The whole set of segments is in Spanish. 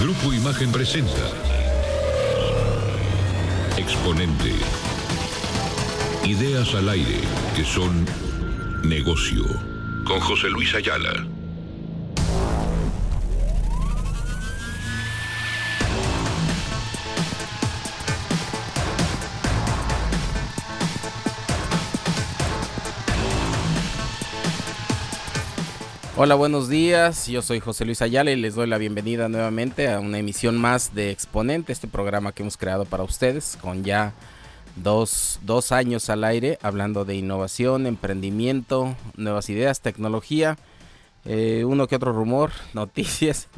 Grupo Imagen presenta Exponente. Ideas al aire que son negocio. Con José Luis Ayala. Hola, buenos días. Yo soy José Luis Ayala y les doy la bienvenida nuevamente a una emisión más de Exponente, este programa que hemos creado para ustedes con ya dos, dos años al aire hablando de innovación, emprendimiento, nuevas ideas, tecnología, eh, uno que otro rumor, noticias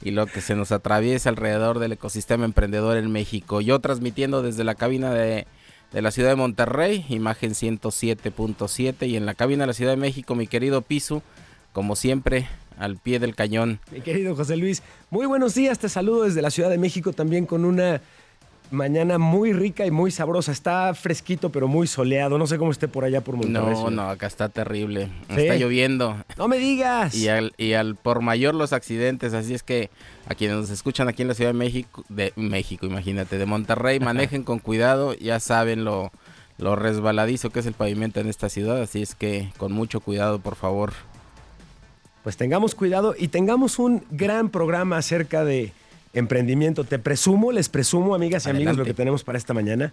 y lo que se nos atraviesa alrededor del ecosistema emprendedor en México. Yo transmitiendo desde la cabina de, de la ciudad de Monterrey, imagen 107.7 y en la cabina de la Ciudad de México, mi querido Pisu como siempre, al pie del cañón. Mi querido José Luis, muy buenos días, te saludo desde la Ciudad de México también con una mañana muy rica y muy sabrosa. Está fresquito, pero muy soleado. No sé cómo esté por allá por Monterrey. No, no, acá está terrible. Está lloviendo. No me digas. Y al, y al por mayor los accidentes. Así es que a quienes nos escuchan aquí en la Ciudad de México, de México, imagínate, de Monterrey, manejen con cuidado. Ya saben lo, lo resbaladizo que es el pavimento en esta ciudad. Así es que con mucho cuidado, por favor pues tengamos cuidado y tengamos un gran programa acerca de emprendimiento. Te presumo, les presumo, amigas y amigos, lo que tenemos para esta mañana.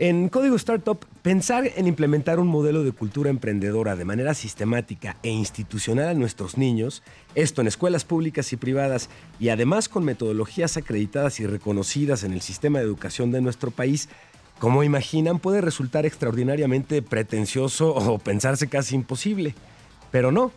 En Código Startup, pensar en implementar un modelo de cultura emprendedora de manera sistemática e institucional a nuestros niños, esto en escuelas públicas y privadas y además con metodologías acreditadas y reconocidas en el sistema de educación de nuestro país, como imaginan, puede resultar extraordinariamente pretencioso o pensarse casi imposible. Pero no,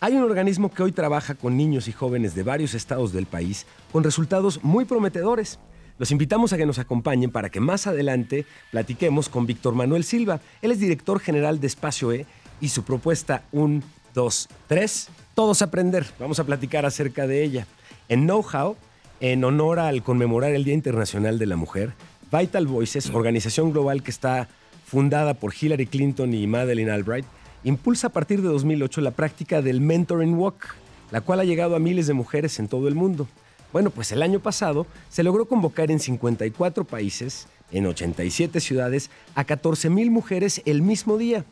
hay un organismo que hoy trabaja con niños y jóvenes de varios estados del país con resultados muy prometedores. Los invitamos a que nos acompañen para que más adelante platiquemos con Víctor Manuel Silva. Él es director general de Espacio E y su propuesta 1, 2, 3, todos aprender. Vamos a platicar acerca de ella. En Know-How, en honor al conmemorar el Día Internacional de la Mujer, Vital Voices, organización global que está fundada por Hillary Clinton y Madeleine Albright, impulsa a partir de 2008 la práctica del Mentoring Walk, la cual ha llegado a miles de mujeres en todo el mundo. Bueno, pues el año pasado se logró convocar en 54 países, en 87 ciudades, a 14.000 mujeres el mismo día.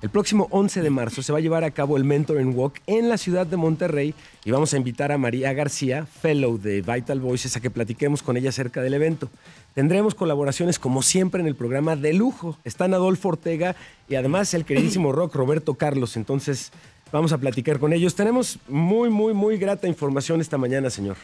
El próximo 11 de marzo se va a llevar a cabo el Mentoring Walk en la ciudad de Monterrey y vamos a invitar a María García, fellow de Vital Voices, a que platiquemos con ella acerca del evento. Tendremos colaboraciones como siempre en el programa de lujo. Están Adolfo Ortega y además el queridísimo rock Roberto Carlos. Entonces vamos a platicar con ellos. Tenemos muy, muy, muy grata información esta mañana, señor.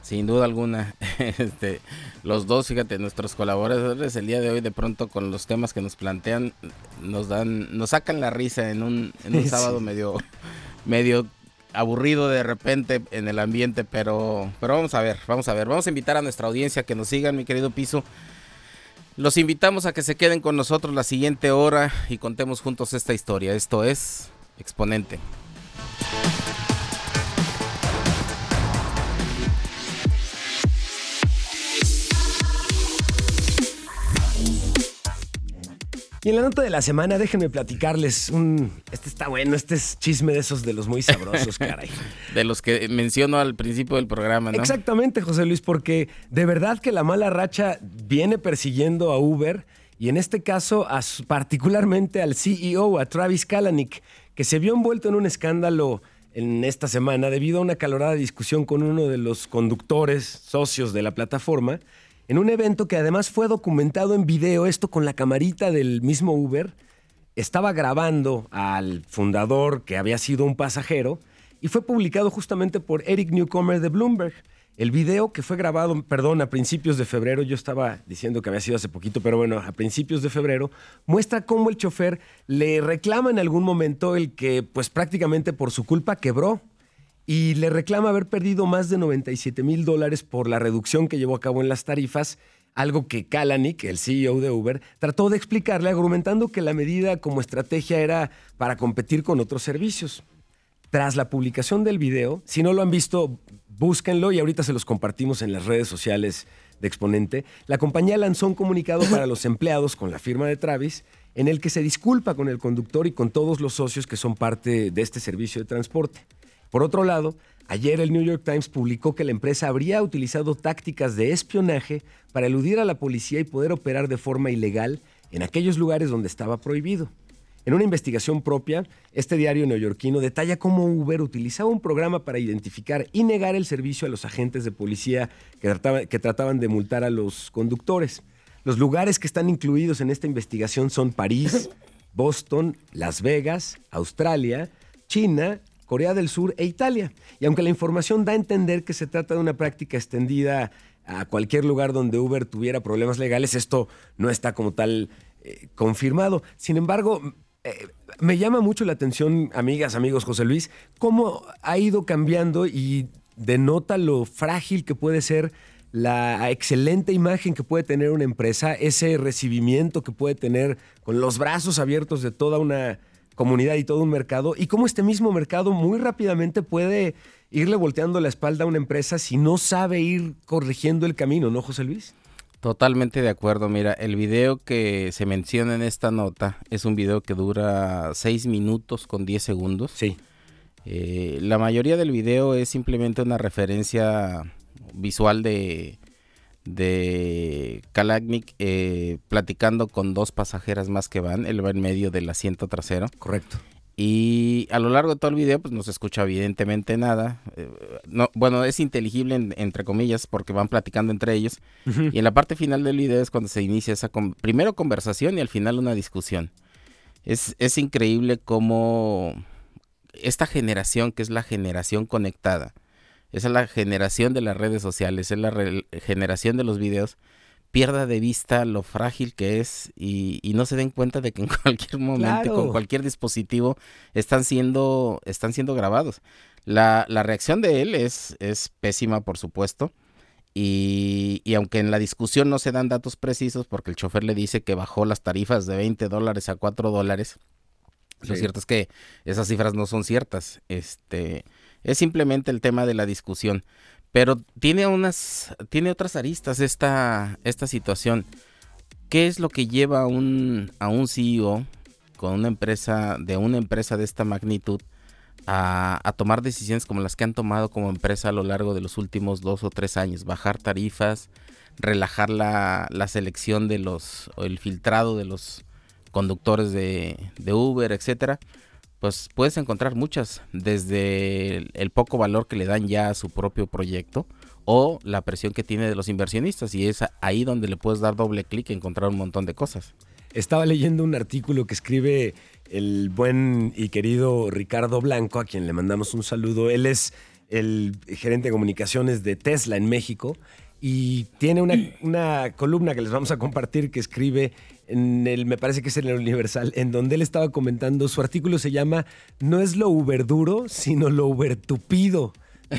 Sin duda alguna, este, los dos, fíjate, nuestros colaboradores el día de hoy de pronto con los temas que nos plantean nos dan, nos sacan la risa en un, en un sábado medio, medio aburrido de repente en el ambiente, pero, pero vamos a ver, vamos a ver, vamos a invitar a nuestra audiencia que nos sigan, mi querido Piso. Los invitamos a que se queden con nosotros la siguiente hora y contemos juntos esta historia. Esto es Exponente. Y en la nota de la semana, déjenme platicarles un. Este está bueno, este es chisme de esos de los muy sabrosos, caray. de los que menciono al principio del programa, ¿no? Exactamente, José Luis, porque de verdad que la mala racha viene persiguiendo a Uber y en este caso a, particularmente al CEO, a Travis Kalanick, que se vio envuelto en un escándalo en esta semana debido a una calorada discusión con uno de los conductores socios de la plataforma en un evento que además fue documentado en video, esto con la camarita del mismo Uber, estaba grabando al fundador que había sido un pasajero y fue publicado justamente por Eric Newcomer de Bloomberg. El video que fue grabado, perdón, a principios de febrero, yo estaba diciendo que había sido hace poquito, pero bueno, a principios de febrero, muestra cómo el chofer le reclama en algún momento el que pues prácticamente por su culpa quebró y le reclama haber perdido más de 97 mil dólares por la reducción que llevó a cabo en las tarifas, algo que Kalanick, el CEO de Uber, trató de explicarle argumentando que la medida como estrategia era para competir con otros servicios. Tras la publicación del video, si no lo han visto, búsquenlo y ahorita se los compartimos en las redes sociales de Exponente, la compañía lanzó un comunicado para los empleados con la firma de Travis en el que se disculpa con el conductor y con todos los socios que son parte de este servicio de transporte. Por otro lado, Ayer el New York Times publicó que la empresa habría utilizado tácticas de espionaje para eludir a la policía y poder operar de forma ilegal en aquellos lugares donde estaba prohibido. En una investigación propia, este diario neoyorquino detalla cómo Uber utilizaba un programa para identificar y negar el servicio a los agentes de policía que, trataban de multar a los conductores. Los lugares que están incluidos en esta investigación son París, Boston, Las Vegas, Australia, China, Corea del Sur e Italia. Y aunque la información da a entender que se trata de una práctica extendida a cualquier lugar donde Uber tuviera problemas legales, esto no está como tal eh, confirmado. Sin embargo, eh, me llama mucho la atención, amigas, amigos, José Luis, cómo ha ido cambiando y denota lo frágil que puede ser la excelente imagen que puede tener una empresa, ese recibimiento que puede tener con los brazos abiertos de toda una comunidad y todo un mercado, y cómo este mismo mercado muy rápidamente puede irle volteando la espalda a una empresa si no sabe ir corrigiendo el camino, ¿no, José Luis? Totalmente de acuerdo. Mira, el video que se menciona en esta nota es un video que dura 6 minutos con 10 segundos. Sí. Eh, la mayoría del video es simplemente una referencia visual de, de Kalagnik eh, platicando con dos pasajeras más que van. Él va en medio del asiento trasero. Correcto. Y a lo largo de todo el video, pues no se escucha evidentemente nada. Eh, no, bueno, es inteligible entre comillas porque van platicando entre ellos. Y en la parte final del video es cuando se inicia esa primero conversación y al final una discusión. Es, es increíble cómo esta generación, que es la generación conectada, esa es la generación de las redes sociales, es la generación de los videos, pierda de vista lo frágil que es y, no se den cuenta de que en cualquier momento, con cualquier dispositivo, están siendo, están siendo grabados. La, reacción de él es, es pésima, por supuesto. Y, y, aunque en la discusión no se dan datos precisos, porque el chofer le dice que bajó las tarifas de 20 dólares a 4 dólares, lo cierto es que esas cifras no son ciertas. Este, es simplemente el tema de la discusión. Pero tiene unas, tiene otras aristas esta, esta situación. ¿Qué es lo que lleva a un, a un CEO con una empresa, de una empresa de esta magnitud, a, a, tomar decisiones como las que han tomado como empresa a lo largo de los últimos dos o tres años? Bajar tarifas, relajar la, la selección de los, o el filtrado de los conductores de, de Uber, etcétera pues puedes encontrar muchas, desde el, poco valor que le dan ya a su propio proyecto o la presión que tiene de los inversionistas y es ahí donde le puedes dar doble clic y encontrar un montón de cosas. Estaba leyendo un artículo que escribe el buen y querido Ricardo Blanco, a quien le mandamos un saludo. Él es el gerente de comunicaciones de Tesla en México y tiene una, una columna que les vamos a compartir que escribe en el, me parece que es en el Universal, en donde él estaba comentando, su artículo se llama No es lo uber duro, sino lo uber tupido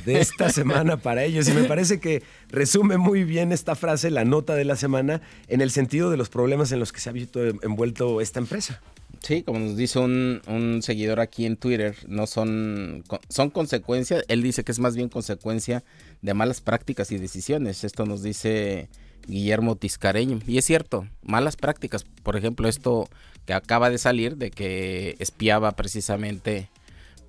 de esta semana para ellos. Y me parece que resume muy bien esta frase, la nota de la semana, en el sentido de los problemas en los que se ha visto envuelto esta empresa. Sí, como nos dice un, un seguidor aquí en Twitter, no son, son consecuencias, él dice que es más bien consecuencia de malas prácticas y decisiones. Esto nos dice Guillermo Tiscareño. Y es cierto, malas prácticas. Por ejemplo, esto que acaba de salir de que espiaba precisamente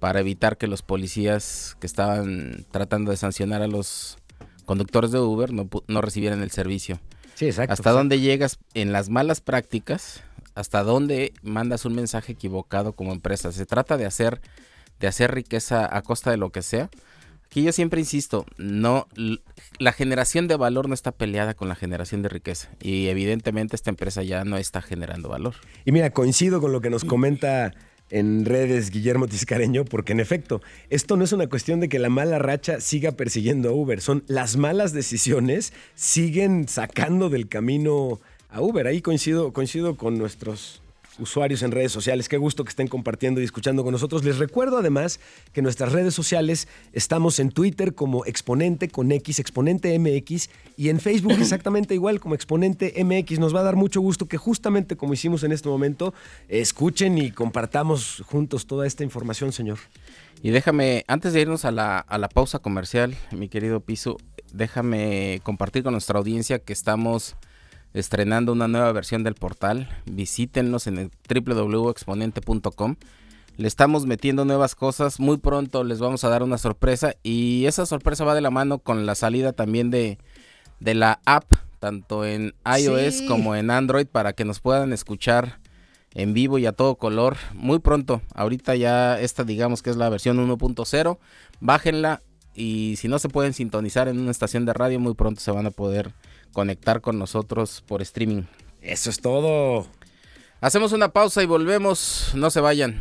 para evitar que los policías que estaban tratando de sancionar a los conductores de Uber no, no recibieran el servicio. Sí, exacto. ¿Hasta dónde llegas en las malas prácticas? ¿Hasta dónde mandas un mensaje equivocado como empresa? Se trata de hacer, de hacer riqueza a costa de lo que sea que yo siempre insisto, no la generación de valor no está peleada con la generación de riqueza y evidentemente esta empresa ya no está generando valor. Y mira, coincido con lo que nos comenta en redes Guillermo Tiscareño, porque en efecto, esto no es una cuestión de que la mala racha siga persiguiendo a Uber, son las malas decisiones siguen sacando del camino a Uber. Ahí coincido, coincido con nuestros usuarios en redes sociales. Qué gusto que estén compartiendo y escuchando con nosotros. Les recuerdo además que en nuestras redes sociales estamos en Twitter como Exponente con X, Exponente MX, y en Facebook exactamente igual como Exponente MX. Nos va a dar mucho gusto que justamente como hicimos en este momento, escuchen y compartamos juntos toda esta información, señor. Y déjame, antes de irnos a la, a la pausa comercial, mi querido Piso, déjame compartir con nuestra audiencia que estamos estrenando una nueva versión del portal. Visítenlos en el www.exponente.com. le estamos metiendo nuevas cosas. Muy pronto les vamos a dar una sorpresa y esa sorpresa va de la mano con la salida también de, de la app, tanto en iOS como en Android, para que nos puedan escuchar en vivo y a todo color. Muy pronto, ahorita ya esta digamos que es la versión 1.0. Bájenla y si no se pueden sintonizar en una estación de radio, muy pronto se van a poder conectar con nosotros por streaming. Eso es todo. Hacemos una pausa y volvemos. No se vayan.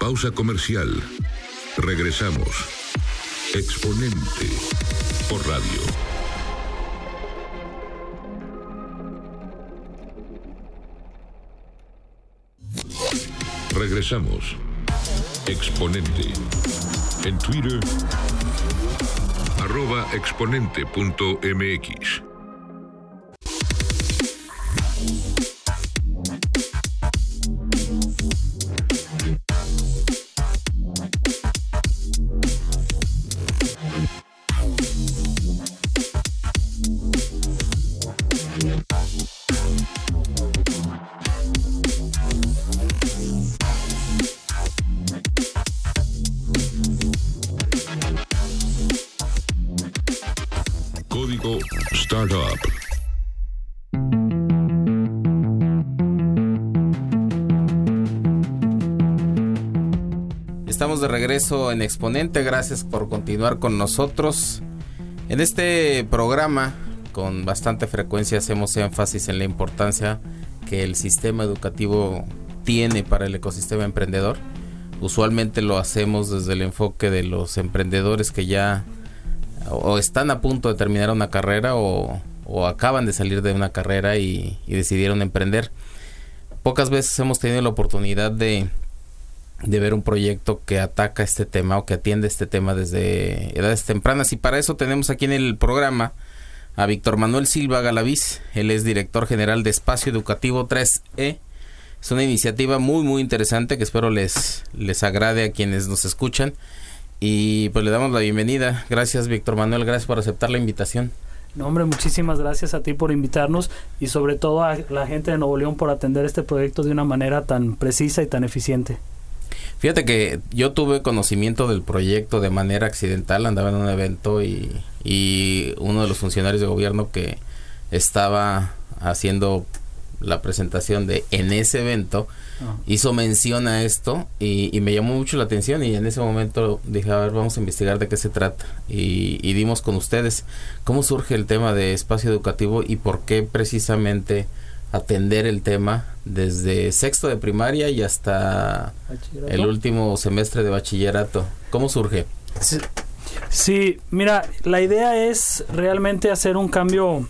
Pausa comercial. Regresamos. Exponente por radio. Regresamos. Exponente. En Twitter. Arroba exponente.mx. en Exponente, gracias por continuar con nosotros. En este programa, con bastante frecuencia, hacemos énfasis en la importancia que el sistema educativo tiene para el ecosistema emprendedor. Usualmente lo hacemos desde el enfoque de los emprendedores que ya o están a punto de terminar una carrera o, acaban de salir de una carrera y, decidieron emprender. Pocas veces hemos tenido la oportunidad de, de ver un proyecto que ataca este tema o que atiende este tema desde edades tempranas y para eso tenemos aquí en el programa a Víctor Manuel Silva Galaviz, él es director general de Espacio Educativo 3E. Es una iniciativa muy muy interesante que espero les, les agrade a quienes nos escuchan. Y pues le damos la bienvenida. Gracias, Víctor Manuel, gracias por aceptar la invitación. No, hombre, muchísimas gracias a ti por invitarnos y sobre todo a la gente de Nuevo León por atender este proyecto de una manera tan precisa y tan eficiente. Fíjate que yo tuve conocimiento del proyecto de manera accidental, andaba en un evento y, y uno de los funcionarios de gobierno que estaba haciendo la presentación de en ese evento Ah. hizo mención a esto y, me llamó mucho la atención y en ese momento dije, a ver, vamos a investigar de qué se trata y, dimos con ustedes cómo surge el tema de espacio educativo y por qué precisamente atender el tema desde sexto de primaria y hasta el último semestre de bachillerato. ¿Cómo surge? Sí, mira, la idea es realmente hacer un cambio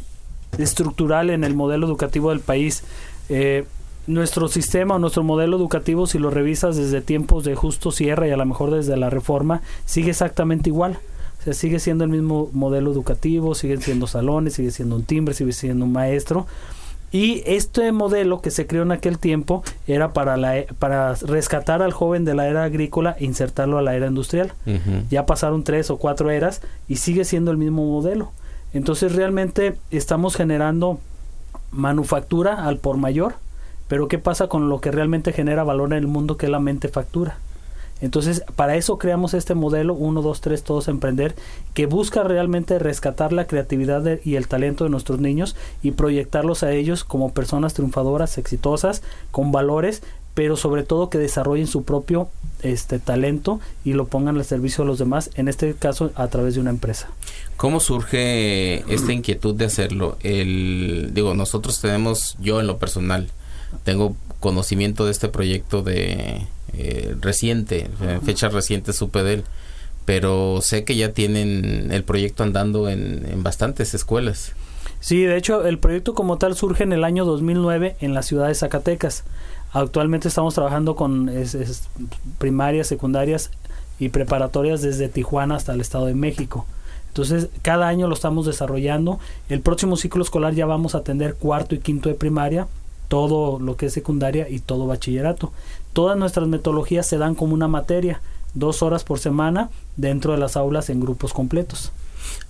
estructural en el modelo educativo del país. Eh, nuestro sistema o nuestro modelo educativo, si lo revisas desde tiempos de justo cierre y a lo mejor desde la reforma, sigue exactamente igual. O sea, sigue siendo el mismo modelo educativo, siguen siendo salones, sigue siendo un timbre, sigue siendo un maestro. Y este modelo que se creó en aquel tiempo era para, la, para rescatar al joven de la era agrícola e insertarlo a la era industrial. Ya pasaron tres o cuatro eras y sigue siendo el mismo modelo. Entonces realmente estamos generando manufactura al por mayor pero ¿qué pasa con lo que realmente genera valor en el mundo que es la mente factura? Entonces, para eso creamos este modelo 1, 2, 3, todos emprender, que busca realmente rescatar la creatividad y el talento de nuestros niños y proyectarlos a ellos como personas triunfadoras, exitosas, con valores, pero sobre todo que desarrollen su propio este talento y lo pongan al servicio de los demás, en este caso a través de una empresa. ¿Cómo surge esta inquietud de hacerlo? El digo, nosotros tenemos yo en lo personal tengo conocimiento de este proyecto de eh, reciente, en fechas recientes supe de él, pero sé que ya tienen el proyecto andando en, bastantes escuelas. Sí, de hecho el proyecto como tal surge en el año 2009 en la ciudad de Zacatecas. Actualmente estamos trabajando con primarias, secundarias y preparatorias desde Tijuana hasta el Estado de México. Entonces, cada año lo estamos desarrollando. El próximo ciclo escolar ya vamos a atender cuarto y quinto de primaria todo lo que es secundaria y todo bachillerato. Todas nuestras metodologías se dan como una materia, dos horas por semana dentro de las aulas en grupos completos.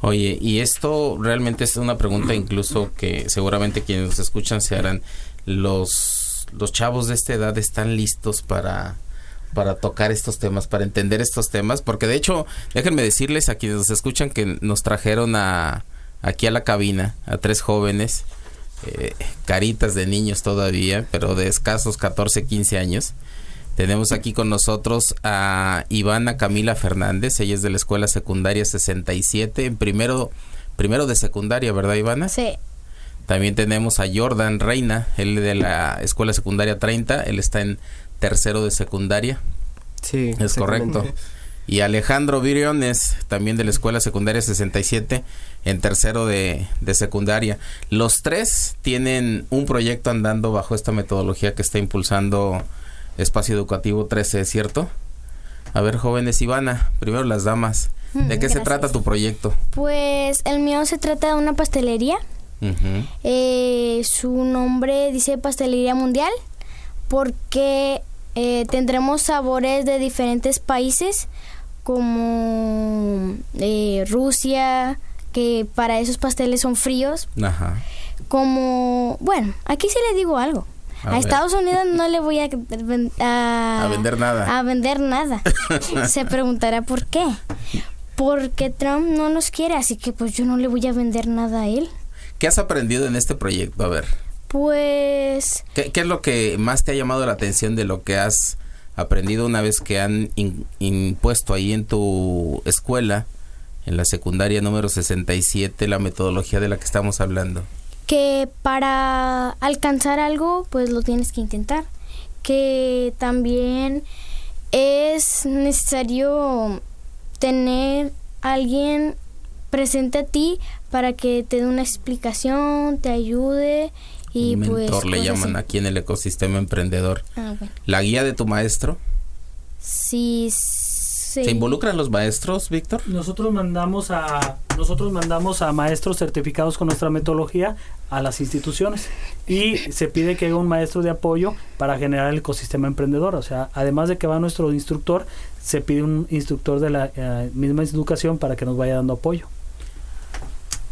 Oye, y esto realmente es una pregunta incluso que seguramente quienes nos escuchan se harán. Los, los chavos de esta edad están listos para, para tocar estos temas, para entender estos temas, porque de hecho, déjenme decirles a quienes nos escuchan que nos trajeron a, aquí a la cabina a tres jóvenes, eh, caritas de niños todavía, pero de escasos 14, 15 años. Tenemos aquí con nosotros a Ivana Camila Fernández, ella es de la escuela secundaria 67, en primero, primero de secundaria, ¿verdad Ivana? Sí. También tenemos a Jordan Reina, él de la escuela secundaria 30, él está en tercero de secundaria. Sí. Es correcto. Y Alejandro Viriones, también de la escuela secundaria 67, en tercero de, de, secundaria. Los tres tienen un proyecto andando bajo esta metodología que está impulsando Espacio Educativo 13, ¿cierto? A ver, jóvenes, Ivana, primero las damas. ¿De qué Gracias. se trata tu proyecto? Pues el mío se trata de una pastelería. Eh, su nombre dice Pastelería Mundial porque eh, tendremos sabores de diferentes países como eh, Rusia, que para esos pasteles son fríos, Ajá. como, bueno, aquí sí le digo algo. A. Estados Unidos no le voy a, a, A vender nada. A vender nada. Se preguntará por qué. Porque Trump no nos quiere, así que pues yo no le voy a vender nada a él. ¿Qué has aprendido en este proyecto? A ver, Pues ¿qué, qué es lo que más te ha llamado la atención de lo que has aprendido una vez que han in- impuesto ahí en tu escuela, en la secundaria número 67, la metodología de la que estamos hablando? que para alcanzar algo, pues lo tienes que intentar. Que también es necesario tener alguien presente a ti para que te dé una explicación, te ayude y Un pues mentor le cosas llaman así. aquí en el ecosistema emprendedor. Ah, bueno. ¿La guía de tu maestro? Sí, sí. ¿Se involucran los maestros, Víctor? Nosotros mandamos a nosotros mandamos a maestros certificados con nuestra metodología a las instituciones y se pide que haya un maestro de apoyo para generar el ecosistema emprendedor. O sea, además de que va nuestro instructor, se pide un instructor de la eh, misma educación para que nos vaya dando apoyo.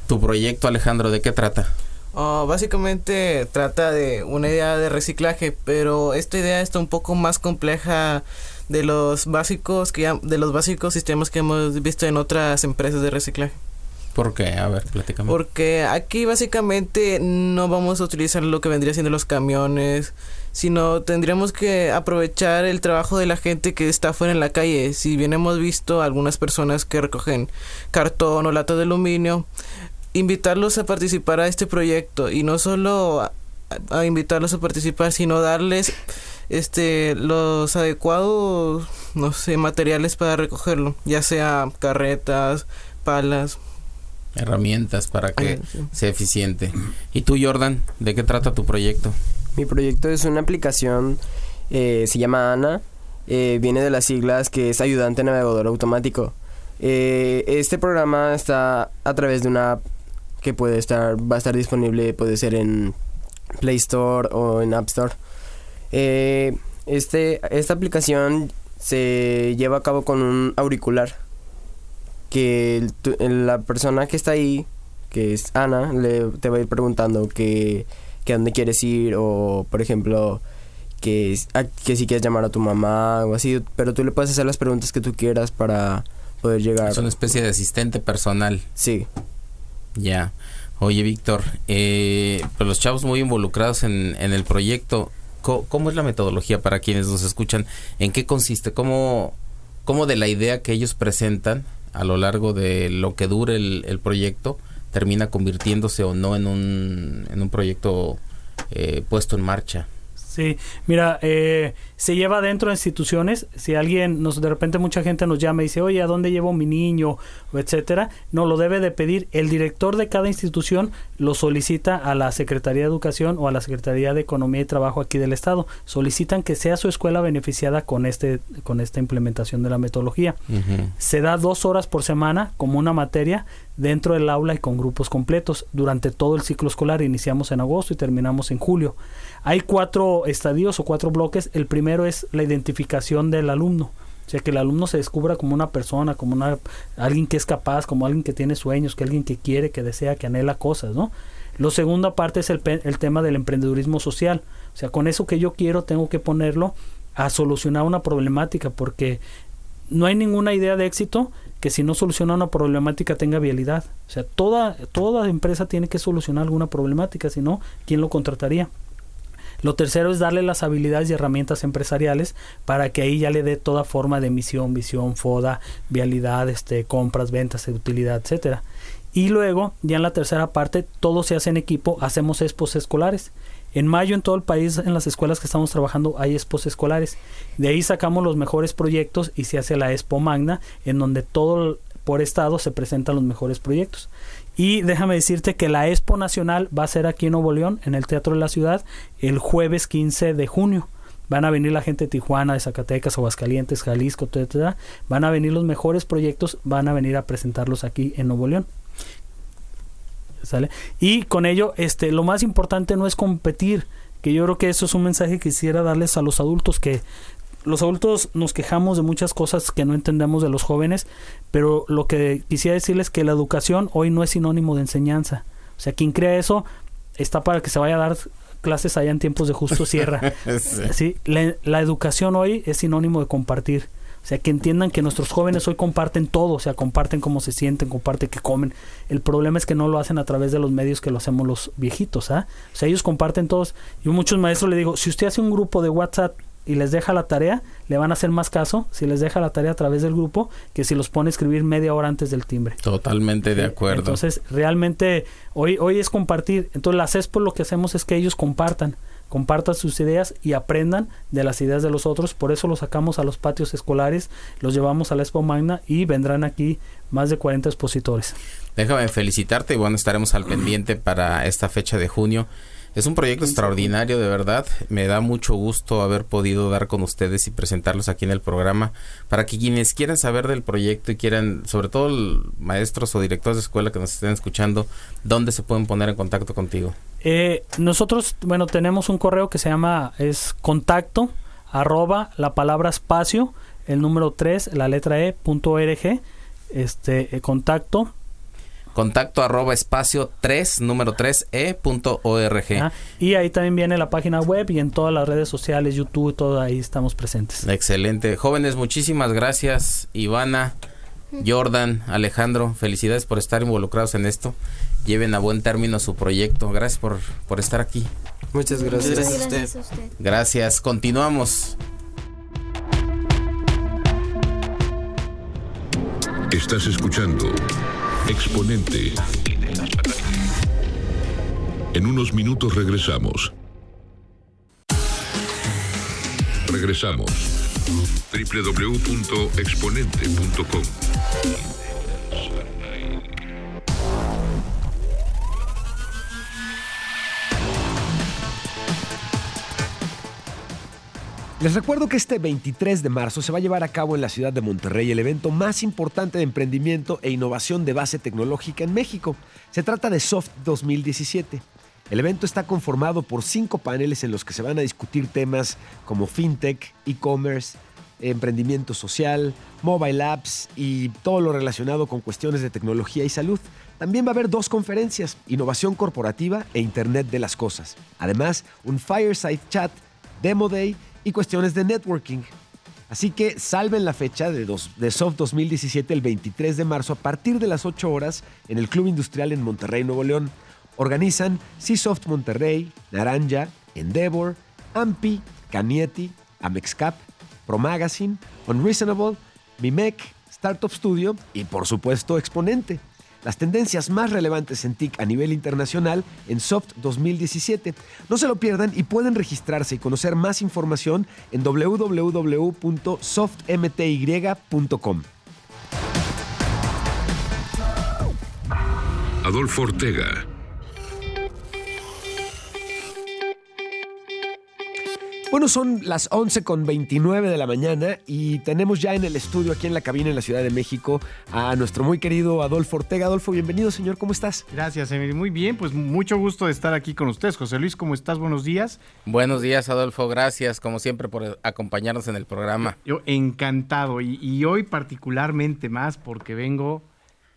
Tu proyecto, Alejandro, ¿de qué trata? Ah, básicamente trata de una idea de reciclaje, pero esta idea está un poco más compleja de los básicos que ya- de los básicos sistemas que hemos visto en otras empresas de reciclaje. ¿Por qué? A ver, platícame. Porque aquí básicamente no vamos a utilizar lo que vendría siendo los camiones, sino tendríamos que aprovechar el trabajo de la gente que está afuera en la calle. Si bien hemos visto algunas personas que recogen cartón o lata de aluminio, invitarlos a participar a este proyecto y no solo a, a invitarlos a participar, sino darles este los adecuados no sé materiales para recogerlo, ya sea carretas, palas, Herramientas para que sí. sea eficiente. ¿Y tú, Jordan, de qué trata tu proyecto? Mi proyecto es una aplicación, eh, se llama ANA, eh, viene de las siglas que es Ayudante Navegador Automático. Eh, este programa está a través de una app que puede estar, va a estar disponible, puede ser en Play Store o en App Store. Eh, este, esta aplicación se lleva a cabo con un auricular que el- tu- el- la persona que está ahí, que es Ana, le, te va a ir preguntando que, que a dónde quieres ir o, por ejemplo, que, a- que si quieres llamar a tu mamá o así, pero tú le puedes hacer las preguntas que tú quieras para poder llegar. Es una especie de asistente personal. Sí. Ya. Oye, Víctor, eh, pues los chavos muy involucrados en, en el proyecto, ¿cómo, es la metodología para quienes nos escuchan? ¿En qué consiste? ¿Cómo, cómo de la idea que ellos presentan a lo largo de lo que dure el, el proyecto termina convirtiéndose o no en un, en un proyecto eh, puesto en marcha? Sí, mira, eh, se lleva dentro de instituciones. Si alguien, nos, de repente mucha gente nos llama y dice, oye, ¿a dónde llevo mi niño? Etcétera, no lo debe de pedir. El director de cada institución lo solicita a la Secretaría de Educación o a la Secretaría de Economía y Trabajo aquí del Estado. Solicitan que sea su escuela beneficiada con, este, con esta implementación de la metodología. Se da dos horas por semana como una materia dentro del aula y con grupos completos durante todo el ciclo escolar. Iniciamos en agosto y terminamos en julio. Hay cuatro estadios o cuatro bloques. El primero es la identificación del alumno. O sea, que el alumno se descubra como una persona, como una, alguien que es capaz, como alguien que tiene sueños, que alguien que quiere, que desea, que anhela cosas, ¿no? Lo segundo aparte es el, el tema del emprendedurismo social. O sea, con eso que yo quiero tengo que ponerlo a solucionar una problemática, porque no hay ninguna idea de éxito que si no soluciona una problemática tenga vialidad. O sea, toda, toda empresa tiene que solucionar alguna problemática, si no, ¿quién lo contrataría? Lo tercero es darle las habilidades y herramientas empresariales para que ahí ya le dé toda forma de misión, visión, foda, vialidad, este, compras, ventas, utilidad, etcétera. Y luego, ya en la tercera parte, todo se hace en equipo, hacemos expos escolares. En mayo en todo el país, en las escuelas que estamos trabajando, hay expos escolares. De ahí sacamos los mejores proyectos y se hace la expo magna, en donde todo por estado se presentan los mejores proyectos. Y déjame decirte que la Expo Nacional va a ser aquí en Nuevo León, en el Teatro de la Ciudad, el jueves 15 de junio. Van a venir la gente de Tijuana, de Zacatecas, Aguascalientes, Jalisco, etc. Van a venir los mejores proyectos, van a venir a presentarlos aquí en Nuevo León. ¿Sale? Y con ello, este, lo más importante no es competir, que yo creo que eso es un mensaje que quisiera darles a los adultos que los adultos nos quejamos de muchas cosas que no entendemos de los jóvenes, pero lo que quisiera decirles es que la educación hoy no es sinónimo de enseñanza. O sea, quien crea eso está para que se vaya a dar clases allá en tiempos de justo cierra. sí. la, educación hoy es sinónimo de compartir. O sea, que entiendan que nuestros jóvenes hoy comparten todo, o sea, comparten cómo se sienten, comparten qué comen. El problema es que no lo hacen a través de los medios que lo hacemos los viejitos, ¿ah? O sea, ellos comparten todos. Yo a muchos maestros le digo, si usted hace un grupo de WhatsApp y les deja la tarea, le van a hacer más caso si les deja la tarea a través del grupo que si los pone a escribir media hora antes del timbre. Totalmente de acuerdo. Entonces, realmente hoy hoy es compartir. Entonces, las ESPO lo que hacemos es que ellos compartan, compartan sus ideas y aprendan de las ideas de los otros. Por eso los sacamos a los patios escolares, los llevamos a la Expo Magna y vendrán aquí más de 40 expositores. Déjame felicitarte y bueno, estaremos al pendiente para esta fecha de junio. Es un proyecto extraordinario, de verdad. Me da mucho gusto haber podido dar con ustedes y presentarlos aquí en el programa para que quienes quieran saber del proyecto y quieran, sobre todo maestros o directores de escuela que nos estén escuchando, ¿dónde se pueden poner en contacto contigo? Eh, nosotros, bueno, tenemos un correo que se llama, es contacto, arroba, la palabra espacio, el número 3, la letra E, punto org, este, eh, contacto, contacto arroba espacio 3, número 3, e.org. y ahí también viene la página web y en todas las redes sociales, YouTube, todo ahí estamos presentes. Excelente. Jóvenes, muchísimas gracias. Ivana, Jordan, Alejandro, felicidades por estar involucrados en esto. Lleven a buen término su proyecto. Gracias por, por estar aquí. Muchas gracias. Gracias, gracias a usted. Gracias. Continuamos. Estás escuchando Exponente. En unos minutos regresamos. Regresamos. www.exponente.com Les recuerdo que este 23 de marzo se va a llevar a cabo en la ciudad de Monterrey el evento más importante de emprendimiento e innovación de base tecnológica en México. Se trata de Soft 2017. El evento está conformado por cinco paneles en los que se van a discutir temas como fintech, e-commerce, emprendimiento social, mobile apps y todo lo relacionado con cuestiones de tecnología y salud. También va a haber dos conferencias, innovación corporativa e Internet de las Cosas. Además, un fireside chat, demo day y cuestiones de networking. Así que salven la fecha de, de, Soft 2017 el 23 de marzo a partir de las 8 horas en el Club Industrial en Monterrey, Nuevo León. Organizan Soft Monterrey, Naranja, Endeavor, Ampi, Canieti, Amexcap, Pro Magazine, Unreasonable, Mimec, Startup Studio y por supuesto Exponente las tendencias más relevantes en TIC a nivel internacional en Soft 2017. No se lo pierdan y pueden registrarse y conocer más información en www.softmty.com. Adolfo Ortega Bueno, son las 11 con 29 de la mañana y tenemos ya en el estudio, aquí en la cabina en la Ciudad de México, a nuestro muy querido Adolfo Ortega. Adolfo, bienvenido, señor, ¿cómo estás? Gracias, Emily. Muy bien, pues mucho gusto de estar aquí con ustedes. José Luis, ¿cómo estás? Buenos días. Buenos días, Adolfo. Gracias, como siempre, por acompañarnos en el programa. Yo encantado y, y hoy particularmente más porque vengo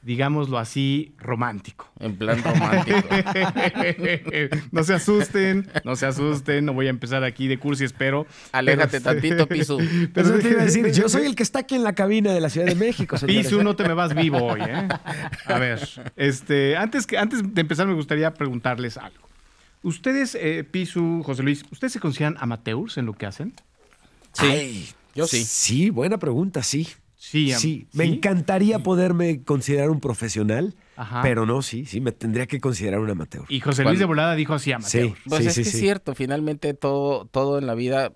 digámoslo así, romántico. En plan romántico. no se asusten, no se asusten, no voy a empezar aquí de cursi, espero. Aléjate tantito, Pisu. Pero te iba a decir, yo soy el que está aquí en la cabina de la Ciudad de México. Pisu, no te me vas vivo hoy, ¿eh? A ver, este, antes, que, antes de empezar me gustaría preguntarles algo. Ustedes, eh, Pisu, José Luis, ¿ustedes se consideran amateurs en lo que hacen? Sí, yo sí. Sí, buena pregunta, sí. Sí, sí, me encantaría poderme considerar un profesional, pero no, sí, sí, me tendría que considerar un amateur. Y José Luis de Volada dijo así, amateur. Sí, pues es que es cierto, finalmente todo, todo en la vida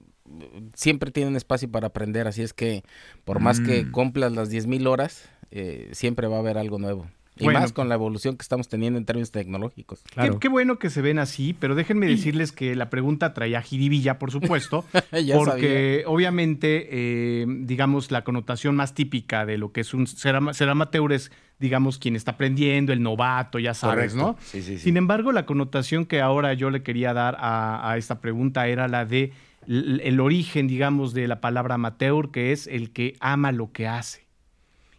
siempre tiene un espacio para aprender, así es que por más que mm. cumplas las 10.000 horas, eh, siempre va a haber algo nuevo. Y más con la evolución que estamos teniendo en términos tecnológicos. Qué, bueno que se ven así, pero déjenme decirles que la pregunta traía jiribilla, por supuesto, porque obviamente, eh, digamos, la connotación más típica de lo que es un ser, amateur es, digamos, quien está aprendiendo, el novato, ya sabes, ¿no? Sin embargo, la connotación que ahora yo le quería dar a, a esta pregunta era la de el origen, digamos, de la palabra amateur, que es el que ama lo que hace.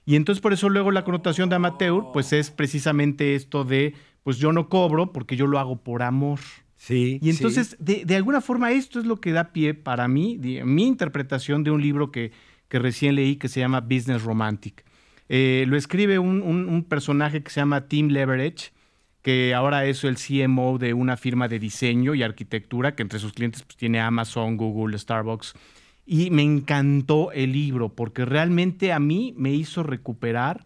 Y entonces por eso luego la connotación de amateur, pues es precisamente esto de, pues yo no cobro porque yo lo hago por amor. Sí. Y entonces, de, alguna forma, esto es lo que da pie para mí, mi interpretación de un libro que, que, recién leí que se llama Business Romantic. Eh, lo escribe un, un, personaje que se llama Tim Leverage, que ahora es el CMO de una firma de diseño y arquitectura, que entre sus clientes pues, tiene Amazon, Google, Starbucks y me encantó el libro porque realmente a mí me hizo recuperar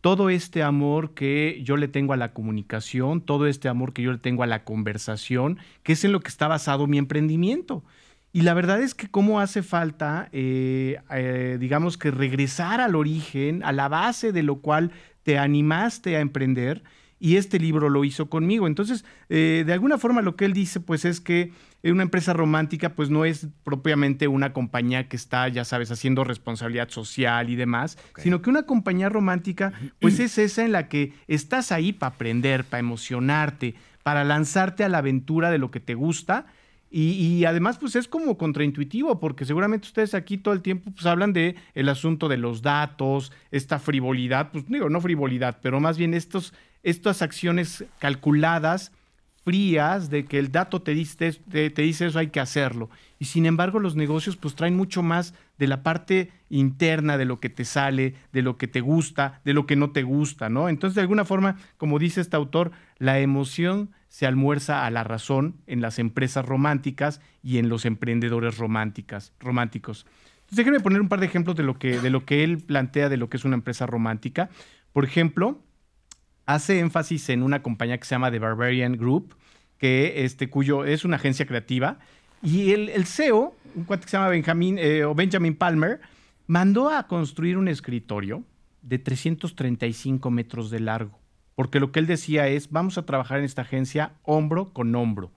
todo este amor que yo le tengo a la comunicación, todo este amor que yo le tengo a la conversación, que es en lo que está basado mi emprendimiento. Y la verdad es que cómo hace falta, eh, eh, digamos que regresar al origen, a la base de lo cual te animaste a emprender y este libro lo hizo conmigo. Entonces, eh, de alguna forma lo que él dice, pues es que una empresa romántica, pues no es propiamente una compañía que está, ya sabes, haciendo responsabilidad social y demás, sino que una compañía romántica, pues es esa en la que estás ahí para aprender, para emocionarte, para lanzarte a la aventura de lo que te gusta. Y, además, pues es como contraintuitivo, porque seguramente ustedes aquí todo el tiempo pues, hablan de el asunto de los datos, esta frivolidad, pues digo, no frivolidad, pero más bien estos, estas acciones calculadas, frías, de que el dato te dice, te, dice eso, hay que hacerlo. Y sin embargo, los negocios pues traen mucho más de la parte interna, de lo que te sale, de lo que te gusta, de lo que no te gusta, ¿no? Entonces, de alguna forma, como dice este autor, la emoción se almuerza a la razón en las empresas románticas y en los emprendedores románticas, románticos. Entonces, déjenme poner un par de ejemplos de lo, que, de lo que él plantea de lo que es una empresa romántica. Por ejemplo, hace énfasis en una compañía que se llama The Barbarian Group, que este, cuyo es una agencia creativa, y el, el CEO, un cuate que se llama Benjamin, eh, o Benjamin Palmer, mandó a construir un escritorio de 335 metros de largo, porque lo que él decía es, vamos a trabajar en esta agencia hombro con hombro.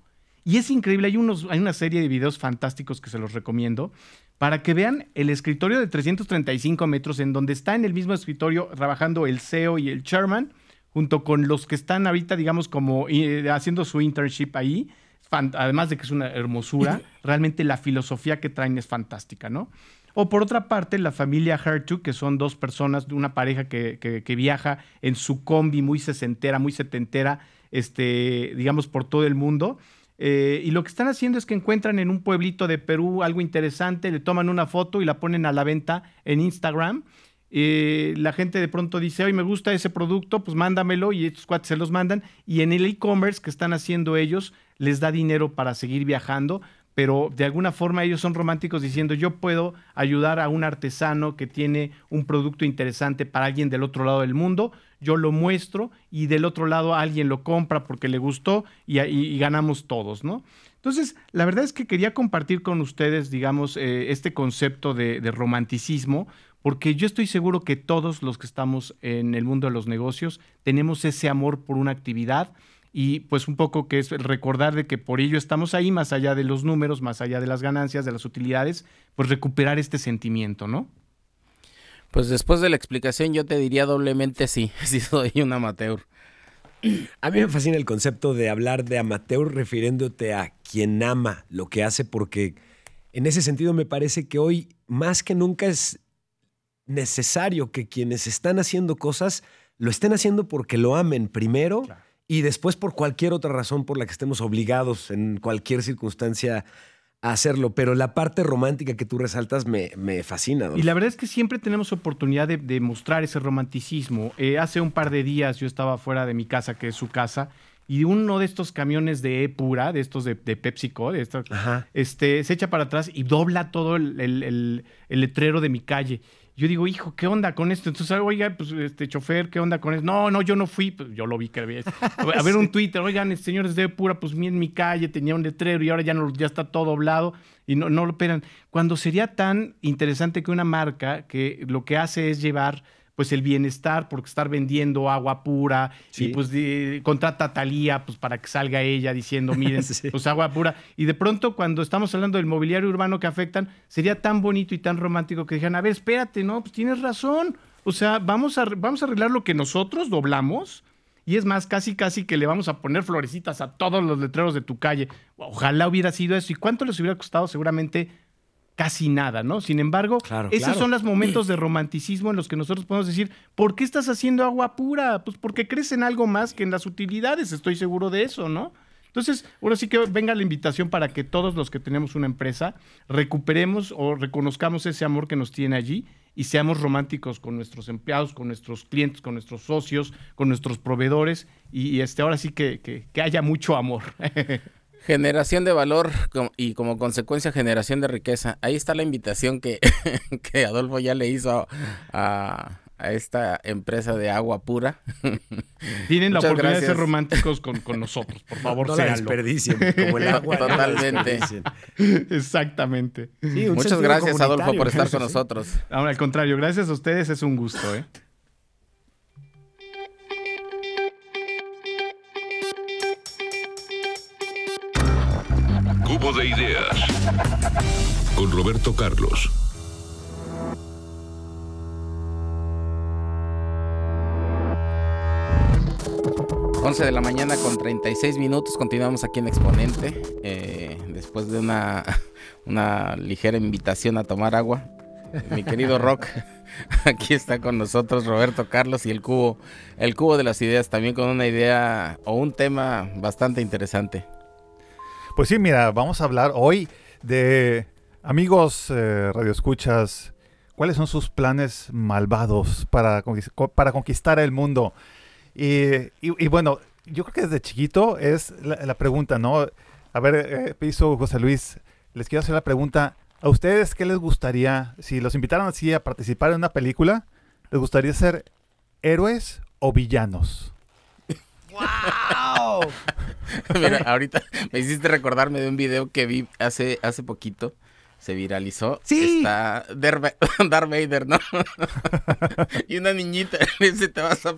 Y es increíble, hay, unos, hay una serie de videos fantásticos que se los recomiendo, para que vean el escritorio de 335 metros en donde está en el mismo escritorio trabajando el CEO y el chairman, junto con los que están ahorita, digamos, como eh, haciendo su internship ahí, además de que es una hermosura, realmente la filosofía que traen es fantástica, ¿no? O por otra parte, la familia Hertu, que son dos personas, una pareja que, que, viaja en su combi muy sesentera, muy setentera, este, digamos, por todo el mundo. Eh, y lo que están haciendo es que encuentran en un pueblito de Perú algo interesante, le toman una foto y la ponen a la venta en Instagram eh, la gente de pronto dice, hoy me gusta ese producto, pues mándamelo y estos cuates se los mandan. Y en el e-commerce que están haciendo ellos, les da dinero para seguir viajando, pero de alguna forma ellos son románticos diciendo, yo puedo ayudar a un artesano que tiene un producto interesante para alguien del otro lado del mundo, yo lo muestro y del otro lado alguien lo compra porque le gustó y, ganamos todos, ¿no? Entonces, la verdad es que quería compartir con ustedes, digamos, eh, este concepto de, de romanticismo, porque yo estoy seguro que todos los que estamos en el mundo de los negocios tenemos ese amor por una actividad y pues un poco que es recordar de que por ello estamos ahí, más allá de los números, más allá de las ganancias, de las utilidades, pues recuperar este sentimiento, ¿no? Pues después de la explicación yo te diría doblemente sí, sí soy un amateur. A mí me fascina el concepto de hablar de amateur refiriéndote a quien ama lo que hace porque en ese sentido me parece que hoy más que nunca es necesario que quienes están haciendo cosas lo estén haciendo porque lo amen primero y después por cualquier otra razón por la que estemos obligados en cualquier circunstancia a hacerlo. Pero la parte romántica que tú resaltas me, me fascina. Y la verdad es que siempre tenemos oportunidad de, mostrar ese romanticismo. Eh, hace un par de días yo estaba fuera de mi casa, que es su casa, y uno de estos camiones de E pura, de estos de, de PepsiCo, de este, se echa para atrás y dobla todo el, el letrero de mi calle. Yo digo, hijo, ¿qué onda con esto? Entonces, oiga, pues, este chofer, ¿qué onda con esto? No, no, yo no fui, pues yo lo vi que había. A ver un Twitter, oigan, señores de pura, pues en mi calle tenía un letrero y ahora ya no, ya está todo doblado y no, no lo operan. Cuando sería tan interesante que una marca que lo que hace es llevar pues el bienestar, porque estar vendiendo agua pura y pues contrata a Talía pues para que salga ella diciendo, miren, pues agua pura. Y de pronto cuando estamos hablando del mobiliario urbano que afectan, sería tan bonito y tan romántico que dijeran, a ver, espérate, no, pues tienes razón. O sea, vamos a, vamos a arreglar lo que nosotros doblamos. Y es más, casi, casi que le vamos a poner florecitas a todos los letreros de tu calle. Ojalá hubiera sido eso. ¿Y cuánto les hubiera costado? Seguramente casi nada, ¿no? Sin embargo, esos son los momentos de romanticismo en los que nosotros podemos decir, ¿por qué estás haciendo agua pura? Pues porque crees en algo más que en las utilidades, estoy seguro de eso, ¿no? Entonces, ahora sí que venga la invitación para que todos los que tenemos una empresa recuperemos o reconozcamos ese amor que nos tiene allí y seamos románticos con nuestros empleados, con nuestros clientes, con nuestros socios, con nuestros proveedores y, este, ahora sí que, que haya mucho amor. Generación de valor y como consecuencia generación de riqueza. Ahí está la invitación que, que Adolfo ya le hizo a, esta empresa de agua pura. Tienen la oportunidad de ser románticos con, nosotros, por favor, no la desperdicien, como el agua. Totalmente. Exactamente. Muchas gracias, Adolfo, por estar con nosotros. al contrario, gracias a ustedes, es un gusto. ¿eh? Cubo de Ideas con Roberto Carlos. Once de la mañana con 36 minutos. Continuamos aquí en Exponente. Eh, después de una, una ligera invitación a tomar agua. Mi querido Rock, aquí está con nosotros Roberto Carlos y el cubo, el cubo de las ideas, también con una idea o un tema bastante interesante. Pues sí, mira, vamos a hablar hoy de amigos eh, radioescuchas. ¿Cuáles son sus planes malvados para, para conquistar el mundo? Y, bueno, yo creo que desde chiquito es la, pregunta, ¿no? A ver, eh, Piso, José Luis, les quiero hacer la pregunta. ¿A ustedes qué les gustaría, si los invitaran así a participar en una película, les gustaría ser héroes o villanos? ¡Wow! Mira, ahorita me hiciste recordarme de un video que vi hace, hace poquito se viralizó. Sí. Está Darth Vader, ¿no? y una niñita dice, te vas a,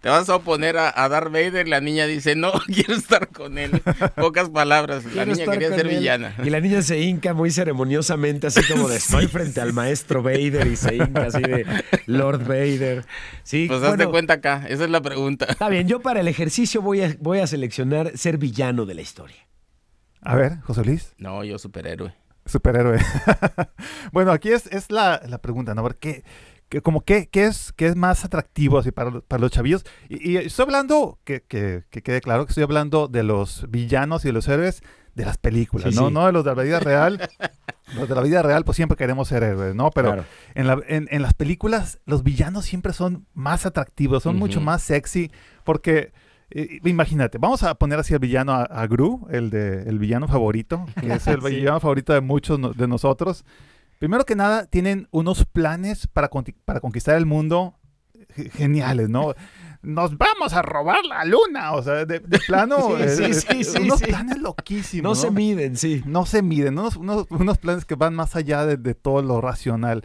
te vas a oponer a, a, Darth Vader. La niña dice, no, quiero estar con él. Pocas palabras. la niña quería ser villana. Y la niña se hinca muy ceremoniosamente, así como de estoy frente al maestro Vader y se hinca así de Lord Vader. Sí, pues hazte cuenta acá, esa es la pregunta. Está bien, yo para el ejercicio voy a, voy a seleccionar ser villano de la historia. A ver, José Luis. No, yo superhéroe. Superhéroe. bueno, aquí es, es la, pregunta, ¿no? ¿Qué, como qué, qué, es, qué es más atractivo así para, para los chavillos? Y, estoy hablando, que, que, quede claro, que estoy hablando de los villanos y de los héroes de las películas, ¿no? No de los de la vida real. los de la vida real, pues siempre queremos ser héroes, ¿no? Pero en, la, en, las películas, los villanos siempre son más atractivos, son mucho más sexy, porque imagínate, vamos a poner así al villano a, Gru, el de el villano favorito, que es el villano favorito de muchos de nosotros. Primero que nada, tienen unos planes para, para conquistar el mundo geniales, ¿no? Nos vamos a robar la luna, o sea, de, plano, unos planes loquísimos. No, se miden, sí. No se miden, unos, unos, planes que van más allá de, todo lo racional.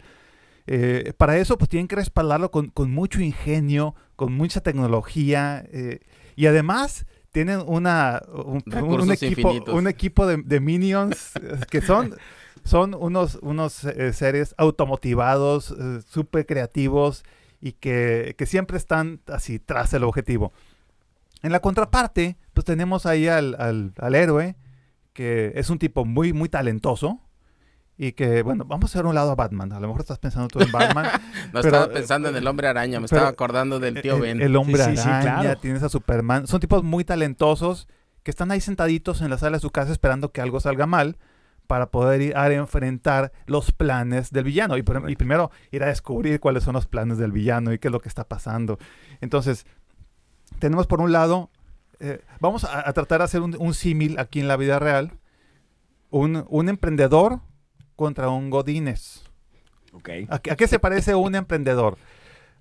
Eh, para eso, pues tienen que respaldarlo con, con mucho ingenio, con mucha tecnología. Eh, y además tienen una un, equipo, un equipo de, minions eh, que son son unos, unos eh, seres automotivados, eh, súper creativos y que, siempre están así tras el objetivo. En la contraparte, pues tenemos ahí al, al, héroe, que es un tipo muy, muy talentoso, y que, bueno, vamos a hacer un lado a Batman. A lo mejor estás pensando tú en Batman. no estaba pensando en el hombre araña, me estaba acordando del tío Ben. El, hombre araña, tienes a Superman. Son tipos muy talentosos que están ahí sentaditos en la sala de su casa esperando que algo salga mal para poder ir a enfrentar los planes del villano y, primero ir a descubrir cuáles son los planes del villano y qué es lo que está pasando. Entonces, tenemos por un lado, eh, vamos a, tratar de hacer un, símil aquí en la vida real, un, emprendedor contra un godines. Okay. ¿A, qué se parece un emprendedor?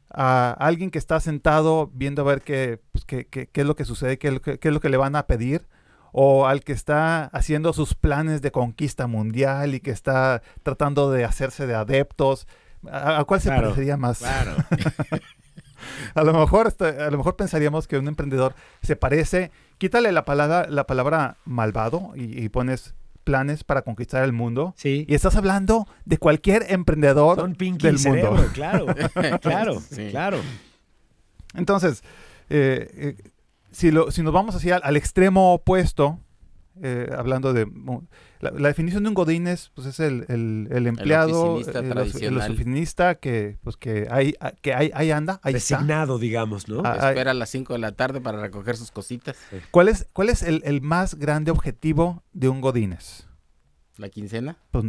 A alguien que está sentado viendo a ver qué, pues, es lo que sucede, qué, qué es lo que le van a pedir o al que está haciendo sus planes de conquista mundial y que está tratando de hacerse de adeptos. ¿A, cuál se parecería más? Claro. a lo mejor a lo mejor pensaríamos que un emprendedor se parece, quítale la palabra la palabra malvado y, pones planes para conquistar el mundo. Sí. Y estás hablando de cualquier emprendedor del mundo. claro, claro, claro. Entonces, eh, eh si, lo, si nos vamos hacia al extremo opuesto, eh, hablando de la, definición de un godín es pues es el, el, empleado el oficinista, que pues que hay que hay, ahí anda ahí designado digamos no ah, espera a las 5 de la tarde para recoger sus cositas. Cuál es cuál es el, el más grande objetivo de un godínez ¿La quincena? Pues,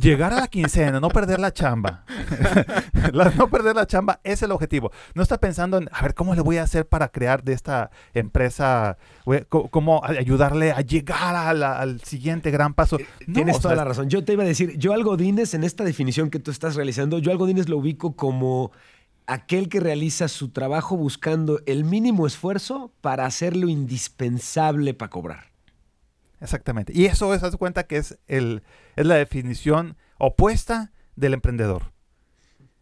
Llegar a la quincena, no perder la chamba. no perder la chamba es el objetivo. No está pensando en, a ver, ¿cómo le voy a hacer para crear de esta empresa, cómo ayudarle a llegar al siguiente gran paso? Eh, tienes toda la razón. Yo te iba a decir, yo algo Godínez, en esta definición que tú estás realizando, yo algo Godínez lo ubico como aquel que realiza su trabajo buscando el mínimo esfuerzo para hacerlo indispensable para cobrar. Exactamente. Y eso es, haz cuenta que es, el, es la definición opuesta del emprendedor.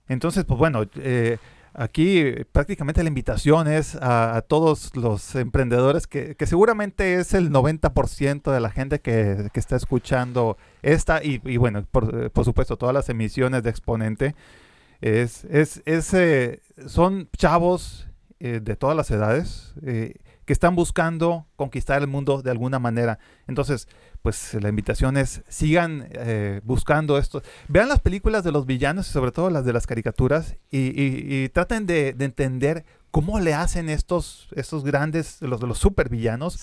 Entonces, pues bueno, eh, aquí prácticamente la invitación es a, todos los emprendedores, que, seguramente es el 90% de la gente que, está escuchando esta y, bueno, por, supuesto, todas las emisiones de Exponente. Es, es, eh, son chavos eh, de todas las edades que están buscando conquistar el mundo de alguna manera. Entonces, pues la invitación es, sigan eh, buscando esto. Vean las películas de los villanos y sobre todo las de las caricaturas y, traten de, entender cómo le hacen estos, estos grandes, los de los supervillanos,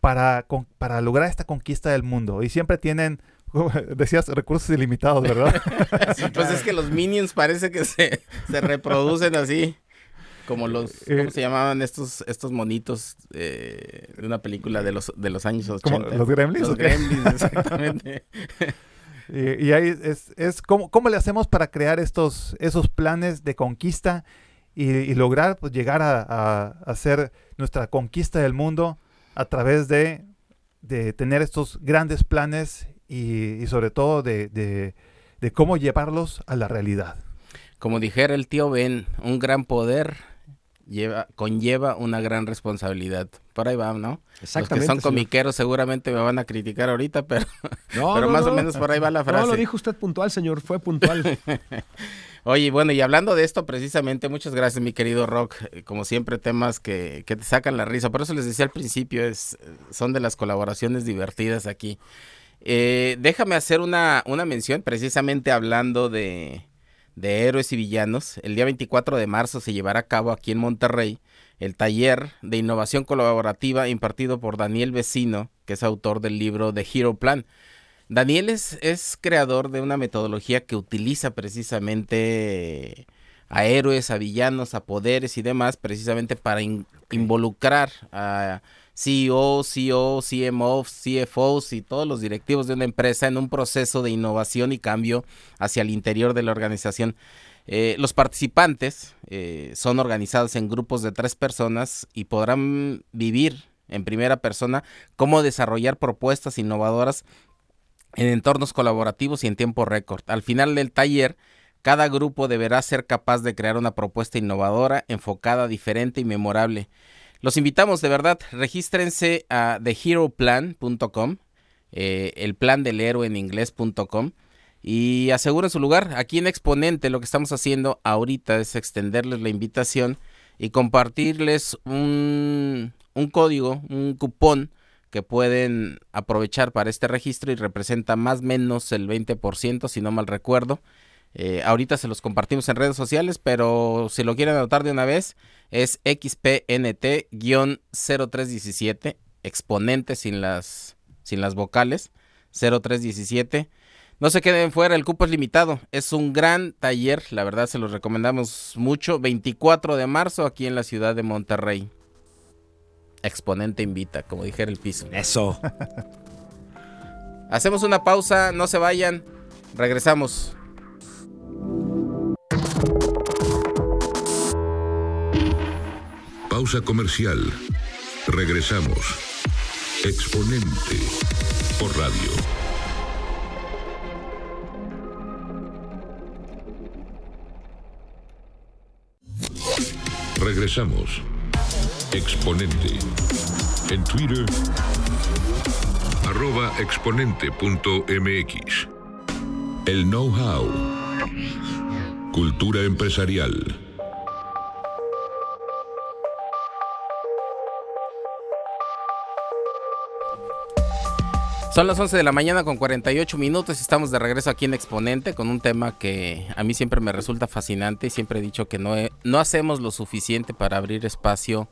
para, para lograr esta conquista del mundo. Y siempre tienen decías recursos ilimitados, ¿verdad? pues es que los minions parece que se, se reproducen así. Como los, ¿cómo eh, se llamaban estos, estos monitos eh, de una película de los, de los años 80? ¿Los Gremlins? Los Gremlins, exactamente. y, ahí es, es ¿cómo, ¿cómo, le hacemos para crear estos, esos planes de conquista y, lograr pues, llegar a, hacer nuestra conquista del mundo a través de, de tener estos grandes planes y, sobre todo de, de cómo llevarlos a la realidad? Como dijera el tío Ben, un gran poder lleva, conlleva una gran responsabilidad. Por ahí va, ¿no? Exactamente. Los que son comiqueros seguramente me van a criticar ahorita, pero, pero más o menos por ahí va la frase. No, lo dijo usted puntual, señor, fue puntual. Oye, bueno, y hablando de esto precisamente, muchas gracias, mi querido Rock. Eh, como siempre, temas que, que te sacan la risa. Por eso les decía al principio, es, son de las colaboraciones divertidas aquí. Eh, déjame hacer una, una mención precisamente hablando de, de héroes y villanos. El día 24 de marzo se llevará a cabo aquí en Monterrey el taller de innovación colaborativa impartido por Daniel Vecino, que es autor del libro The Hero Plan. Daniel es, es creador de una metodología que utiliza precisamente a héroes, a villanos, a poderes y demás, precisamente para involucrar a CEO, CEO, CMO, CFOs y todos los directivos de una empresa en un proceso de innovación y cambio hacia el interior de la organización. Eh, los participantes eh, son organizados en grupos de tres personas y podrán vivir en primera persona cómo desarrollar propuestas innovadoras en entornos colaborativos y en tiempo récord. Al final del taller, cada grupo deberá ser capaz de crear una propuesta innovadora, enfocada, diferente y memorable. Los invitamos de verdad, regístrense a theheroplan.com, eh, el plan del héroe en inglés.com y aseguren su lugar. Aquí en Exponente lo que estamos haciendo ahorita es extenderles la invitación y compartirles un, un código, un cupón que pueden aprovechar para este registro y representa más o menos el 20%, si no mal recuerdo. Eh, ahorita se los compartimos en redes sociales, pero si lo quieren anotar de una vez, es XPNT-0317, exponente sin las, sin las vocales, 0317. No se queden fuera, el cupo es limitado. Es un gran taller, la verdad se los recomendamos mucho. 24 de marzo aquí en la ciudad de Monterrey. Exponente invita, como dijera el piso. Eso. Hacemos una pausa, no se vayan. Regresamos. Comercial. Regresamos. Exponente por radio. Regresamos. Exponente. En Twitter, arroba exponente.mx. El know-how. Cultura empresarial. Son las 11 de la mañana con 48 minutos y estamos de regreso aquí en Exponente con un tema que a mí siempre me resulta fascinante y siempre he dicho que no, no hacemos lo suficiente para abrir espacio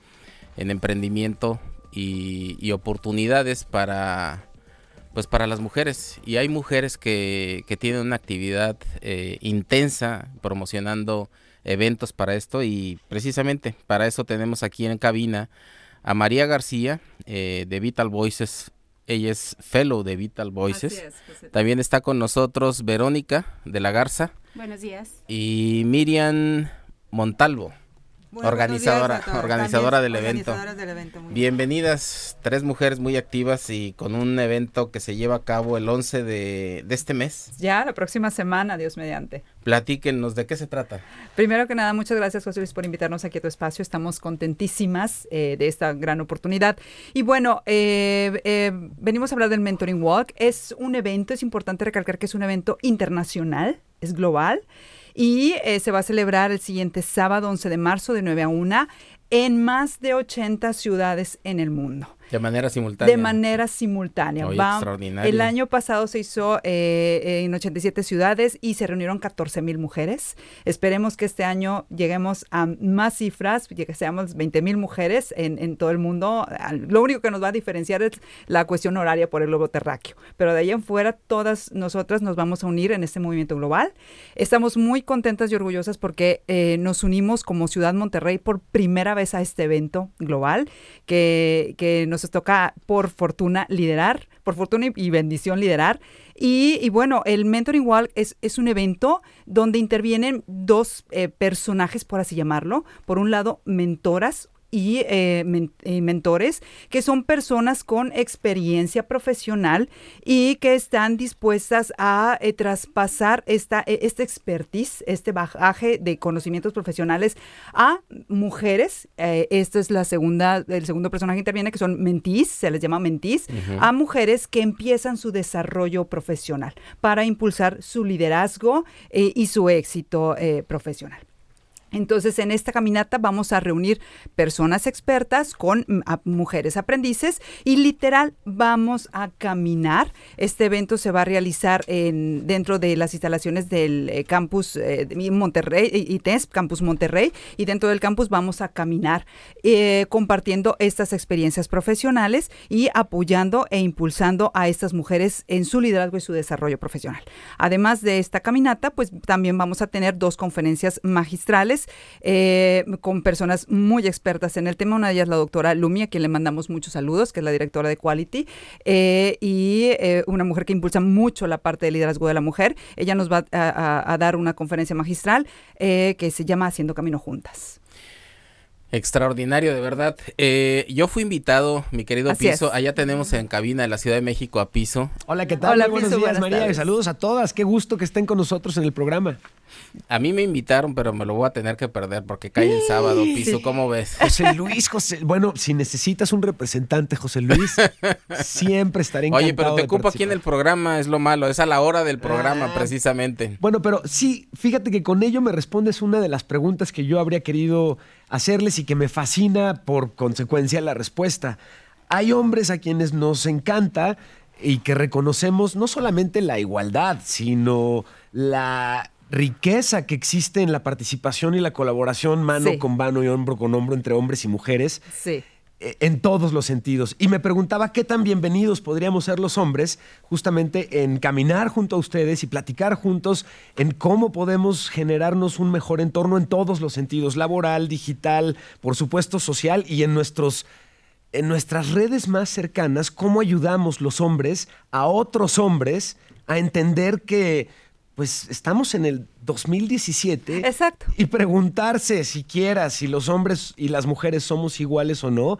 en emprendimiento y, y oportunidades para pues para las mujeres y hay mujeres que, que tienen una actividad eh, intensa promocionando eventos para esto y precisamente para eso tenemos aquí en cabina a María García eh, de Vital Voices. Ella es fellow de Vital Voices. Así es, José. También está con nosotros Verónica de la Garza Buenos días. y Miriam Montalvo, Bueno, organizadora, organizadora También del evento. organizadoras del evento, muy bien. Bienvenidas, tres mujeres muy activas y con un evento que se lleva a cabo el 11 de, de este mes. Ya la próxima semana, Dios mediante. Platíquenos de qué se trata. Primero que nada, muchas gracias, José Luis, por invitarnos aquí a tu espacio. Estamos contentísimas eh, de esta gran oportunidad. Y bueno, eh, eh, venimos a hablar del Mentoring Walk. Es un evento, es importante recalcar que es un evento internacional, es global. Y eh, se va a celebrar el siguiente sábado, 11 de marzo, de 9 a 1, en más de 80 ciudades en el mundo. De manera simultánea. De manera simultánea. Oye, Va- extraordinario. El año pasado se hizo eh, en 87 ciudades y se reunieron 14 mil mujeres. Esperemos que este año lleguemos a más cifras, que seamos 20 mil mujeres en, en todo el mundo. Lo único que nos va a diferenciar es la cuestión horaria por el globo terráqueo. Pero de ahí en fuera, todas nosotras nos vamos a unir en este movimiento global. Estamos muy contentas y orgullosas porque eh, nos unimos como Ciudad Monterrey por primera vez a este evento global que, que nos toca por fortuna liderar, por fortuna y, bendición liderar. Y, y bueno, el Mentoring Walk es, es un evento donde intervienen dos eh, personajes, por así llamarlo. Por un lado, mentoras y eh, men- eh, mentores, que son personas con experiencia profesional y que están dispuestas a eh, traspasar esta, eh, este expertise, este bagaje de conocimientos profesionales a mujeres. Eh, esta es la segunda, el segundo personaje que interviene, que son mentís, se les llama mentís, Ujú. a mujeres que empiezan su desarrollo profesional para impulsar su liderazgo eh, y su éxito eh, profesional. Entonces, en esta caminata vamos a reunir personas expertas con mm, mujeres aprendices y literal vamos a caminar. Este evento se va a realizar en, dentro de las instalaciones del eh, campus eh, Monterrey, eh, ITES, Campus Monterrey, y dentro del campus vamos a caminar eh, compartiendo estas experiencias profesionales y apoyando e impulsando a estas mujeres en su liderazgo y su desarrollo profesional. Además de esta caminata, pues también vamos a tener dos conferencias magistrales eh, con personas muy expertas en el tema. Una de ellas la doctora Lumi, a quien le mandamos muchos saludos, que es la directora de Quality, eh, y eh, una mujer que impulsa mucho la parte de liderazgo de la mujer. Ella nos va a, dar una conferencia magistral que se llama Haciendo Camino Juntas. Extraordinario, de verdad. Eh, yo fui invitado, mi querido Así Piso. es. Allá tenemos en cabina de la Ciudad de México a Piso. Hola, ¿qué tal? Hola, Muy buenos Piso, días, buenas María. tardes. Y saludos a todas. Qué gusto que estén con nosotros en el programa. A mí me invitaron, pero me lo voy a tener que perder porque cae el sábado, Piso. ¿Cómo ves? José Luis, José, bueno, si necesitas un representante, José Luis, siempre estaré encantado. Oye, pero te ocupo aquí en el programa, es lo malo, es a la hora del programa Ah. precisamente. Bueno, pero sí, fíjate que con ello me respondes una de las preguntas que yo habría querido hacerles y que me fascina por consecuencia la respuesta. Hay hombres a quienes nos encanta y que reconocemos no solamente la igualdad, sino la riqueza que existe en la participación y la colaboración mano Sí. con mano y hombro con hombro entre hombres y mujeres Sí. En todos los sentidos. Y me preguntaba qué tan bienvenidos podríamos ser los hombres justamente en caminar junto a ustedes y platicar juntos en cómo podemos generarnos un mejor entorno en todos los sentidos, laboral, digital, por supuesto social y en nuestros en nuestras redes más cercanas, cómo ayudamos los hombres a otros hombres a entender que pues estamos en el 2017 Exacto. y preguntarse siquiera si los hombres y las mujeres somos iguales o no,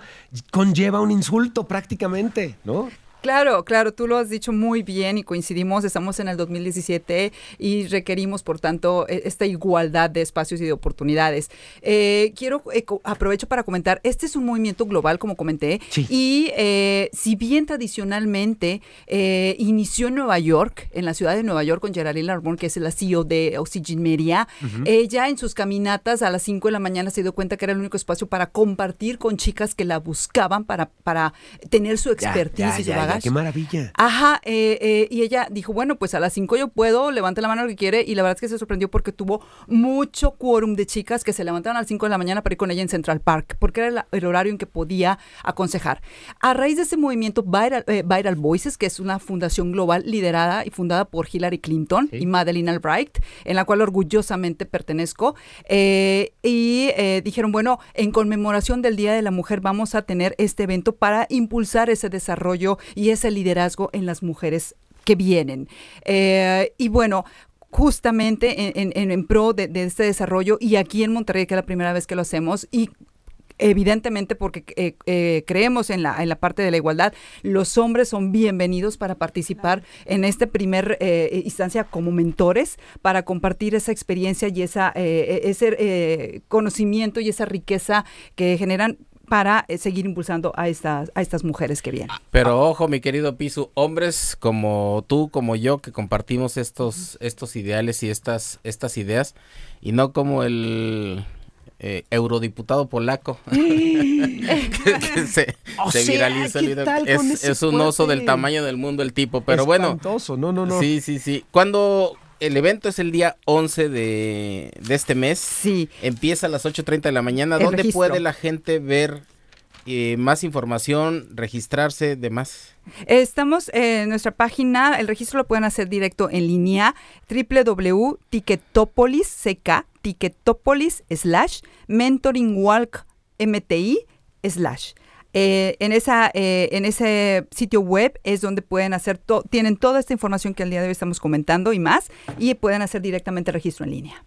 conlleva un insulto prácticamente, ¿no? Claro, claro, tú lo has dicho muy bien y coincidimos, estamos en el 2017 y requerimos, por tanto, e- esta igualdad de espacios y de oportunidades. Eh, quiero, eh, aprovecho para comentar, este es un movimiento global, como comenté, Sí. y eh, si bien tradicionalmente eh, inició en Nueva York, en la ciudad de Nueva York, con Geraldine Larbon, que es la CEO de Oxygen Media, ella en sus caminatas a las 5 de la mañana se dio cuenta que era el único espacio para compartir con chicas que la buscaban para, para tener su expertise ya, y su qué maravilla. Ajá, eh, eh, y ella dijo, bueno, pues a las 5 yo puedo, levante la mano lo que quiere, y la verdad es que se sorprendió porque tuvo mucho quórum de chicas que se levantaron a las 5 de la mañana para ir con ella en Central Park, porque era la- el horario en que podía aconsejar. A raíz de ese movimiento Viral, eh, Viral Voices, que es una fundación global liderada y fundada por Hillary Clinton y Madeleine Albright, en la cual orgullosamente pertenezco, y dijeron, bueno, en conmemoración del Día de la Mujer vamos a tener este evento para impulsar ese desarrollo y ese liderazgo en las mujeres que vienen. Eh, y bueno, justamente en, en- en- en pro de, de este desarrollo y aquí en Monterrey, que es la primera vez que lo hacemos, y evidentemente porque eh, eh, creemos en la, en la parte de la igualdad, los hombres son bienvenidos para participar en este primer eh, instancia como mentores, para compartir esa experiencia y esa, eh, ese conocimiento y esa riqueza que generan para eh, seguir impulsando a estas, a estas mujeres que vienen. Pero ojo, mi querido Pisu, hombres como tú, como yo, que compartimos estos, estos ideales y estas, estas ideas, y no como el eh, eurodiputado polaco que, que se, O se sea, viralizó el ¿qué video. tal con Es, un oso del tamaño del mundo el tipo, pero bueno, Espantoso, no, no, no. sí, sí, sí. Cuando el evento es el día 11 de, de este mes, Sí. empieza a las 8.30 de la mañana, El ¿dónde registro. puede la gente ver eh, más información, registrarse, demás? Estamos en nuestra página, el registro lo pueden hacer directo en línea www.ticketopolis, CK, ticketopolis slash mentoring walk MTI slash. Eh, en, esa, eh, en ese sitio web es donde pueden hacer, tienen toda esta información que al día de hoy estamos comentando y más, y pueden hacer directamente registro en línea.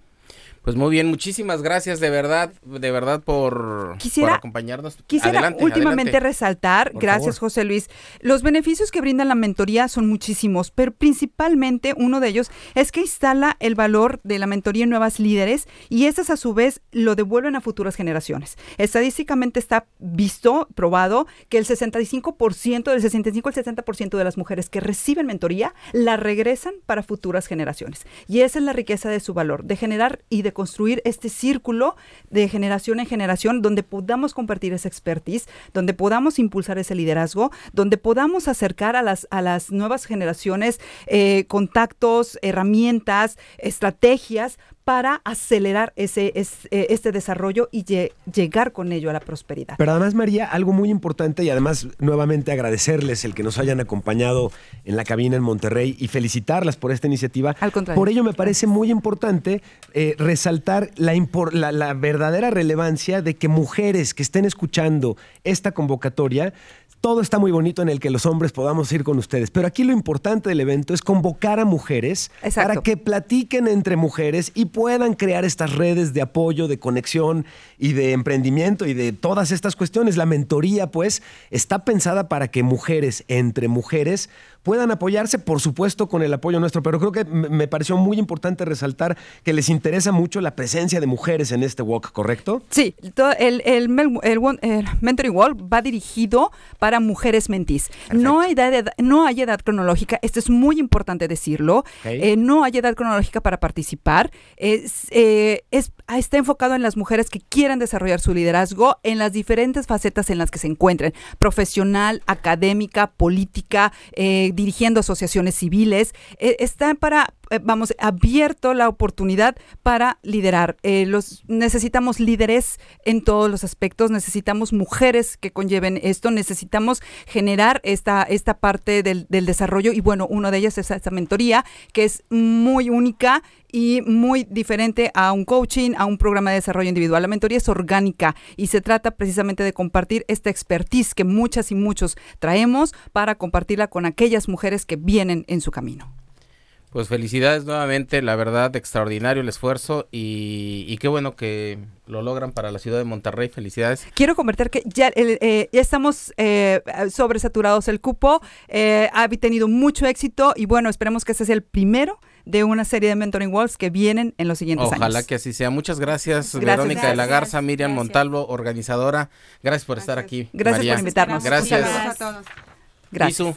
Pues muy bien, muchísimas gracias de verdad, de verdad por, Quisiera- por acompañarnos. Quisiera Adelante, últimamente adelante. resaltar, Por gracias favor. José Luis, los beneficios que brinda la mentoría son muchísimos, pero principalmente uno de ellos es que instala el valor de la mentoría en nuevas líderes y estas a su vez lo devuelven a futuras generaciones. Estadísticamente está visto, probado, que el 65%, del 65 al 70% de las mujeres que reciben mentoría la regresan para futuras generaciones. Y esa es la riqueza de su valor, de generar y de construir este círculo de generación en generación donde podamos compartir esa expertise, donde podamos impulsar ese liderazgo, donde podamos acercar a las, a las nuevas generaciones eh, contactos, herramientas, estrategias para acelerar ese, es- eh, este desarrollo y lle- llegar con ello a la prosperidad. Pero además, María, algo muy importante y además nuevamente agradecerles el que nos hayan acompañado en la cabina en Monterrey y felicitarlas por esta iniciativa. Al contrario. Por ello me parece muy importante eh, resaltar la, impor- la, la verdadera relevancia de que mujeres que estén escuchando esta convocatoria, todo está muy bonito en el que los hombres podamos ir con ustedes, pero aquí lo importante del evento es convocar a mujeres Exacto. para que platiquen entre mujeres y puedan crear estas redes de apoyo, de conexión y de emprendimiento y de todas estas cuestiones. La mentoría, pues, está pensada para que mujeres entre mujeres puedan apoyarse, por supuesto, con el apoyo nuestro. Pero creo que me pareció muy importante resaltar que les interesa mucho la presencia de mujeres en este walk, ¿correcto? Sí, el, el, Mentoring Walk va dirigido para mujeres mentís. No hay, edad, no hay edad cronológica, esto es muy importante decirlo. Eh, no hay edad cronológica para participar. Es, eh, es, está enfocado en las mujeres que quieran desarrollar su liderazgo en las diferentes facetas en las que se encuentren, profesional, académica, política, eh, dirigiendo asociaciones civiles. Eh, está para, vamos, abierto la oportunidad para liderar. Eh, los, necesitamos líderes en todos los aspectos, necesitamos mujeres que conlleven esto, necesitamos generar esta, esta parte del, del desarrollo y bueno, uno de ellas es esta mentoría que es muy única y muy diferente a un coaching, a un programa de desarrollo individual. La mentoría es orgánica y se trata precisamente de compartir esta expertise que muchas y muchos traemos para compartirla con aquellas mujeres que vienen en su camino. Pues felicidades nuevamente, la verdad, extraordinario el esfuerzo y, qué bueno que lo logran para la ciudad de Monterrey. Felicidades. Quiero convertir que ya, eh, ya estamos eh, sobresaturados el cupo, eh, ha tenido mucho éxito y bueno, esperemos que este sea el primero de una serie de mentoring walls que vienen en los siguientes años. Ojalá que así sea. Muchas gracias, Verónica de la Garza, Miriam Montalvo, organizadora. Gracias por estar aquí. Gracias por invitarnos. Gracias. gracias a todos. Gracias.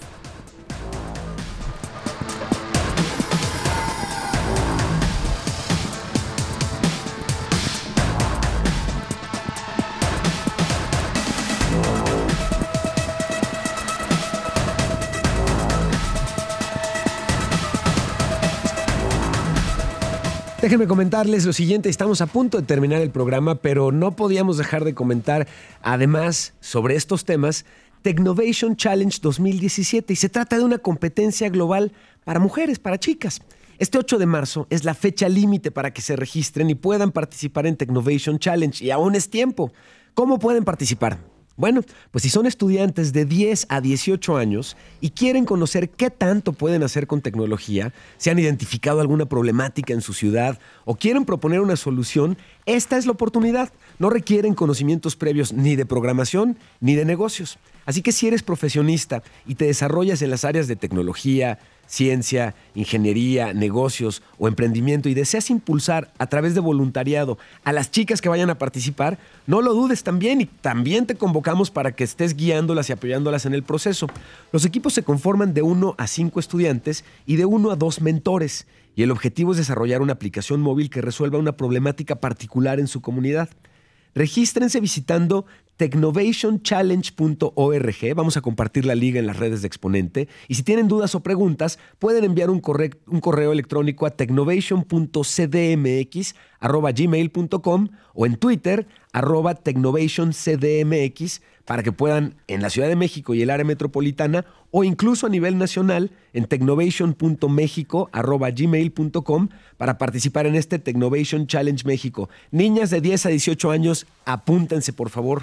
Déjenme comentarles lo siguiente, estamos a punto de terminar el programa, pero no podíamos dejar de comentar además sobre estos temas Technovation Challenge 2017 y se trata de una competencia global para mujeres, para chicas. Este 8 de marzo es la fecha límite para que se registren y puedan participar en Technovation Challenge y aún es tiempo. ¿Cómo pueden participar? Bueno, pues si son estudiantes de 10 a 18 años y quieren conocer qué tanto pueden hacer con tecnología, si han identificado alguna problemática en su ciudad o quieren proponer una solución, esta es la oportunidad. No requieren conocimientos previos ni de programación ni de negocios. Así que si eres profesionista y te desarrollas en las áreas de tecnología, ciencia, ingeniería, negocios o emprendimiento y deseas impulsar a través de voluntariado a las chicas que vayan a participar, no lo dudes también y también te convocamos para que estés guiándolas y apoyándolas en el proceso. Los equipos se conforman de uno a cinco estudiantes y de uno a dos mentores y el objetivo es desarrollar una aplicación móvil que resuelva una problemática particular en su comunidad. Regístrense visitando technovationchallenge.org. Vamos a compartir la liga en las redes de Exponente. Y si tienen dudas o preguntas, pueden enviar un, correo electrónico a technovation.cdmx.gmail.com o en Twitter, arroba technovationcdmx, para que puedan en la Ciudad de México y el área metropolitana o incluso a nivel nacional en technovation.mexico.gmail.com para participar en este Technovation Challenge México. Niñas de 10 a 18 años, apúntense por favor.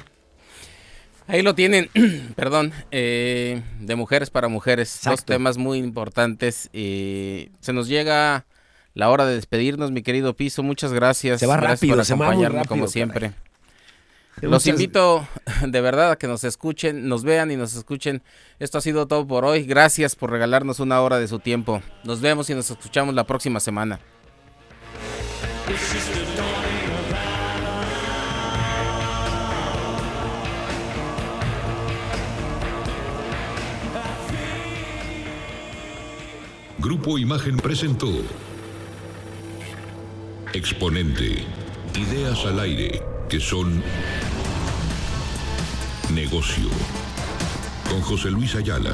Ahí lo tienen, perdón, eh, de mujeres para mujeres. Dos temas muy importantes. y se nos llega la hora de despedirnos, mi querido Piso. Muchas gracias. Se va gracias rápido, por se acompañarme como siempre. Los invito de verdad a que nos escuchen, nos vean y nos escuchen. Esto ha sido todo por hoy. Gracias por regalarnos una hora de su tiempo. Nos vemos y nos escuchamos la próxima semana. Grupo Imagen presentó Exponente. Ideas al aire que son negocio. Con José Luis Ayala.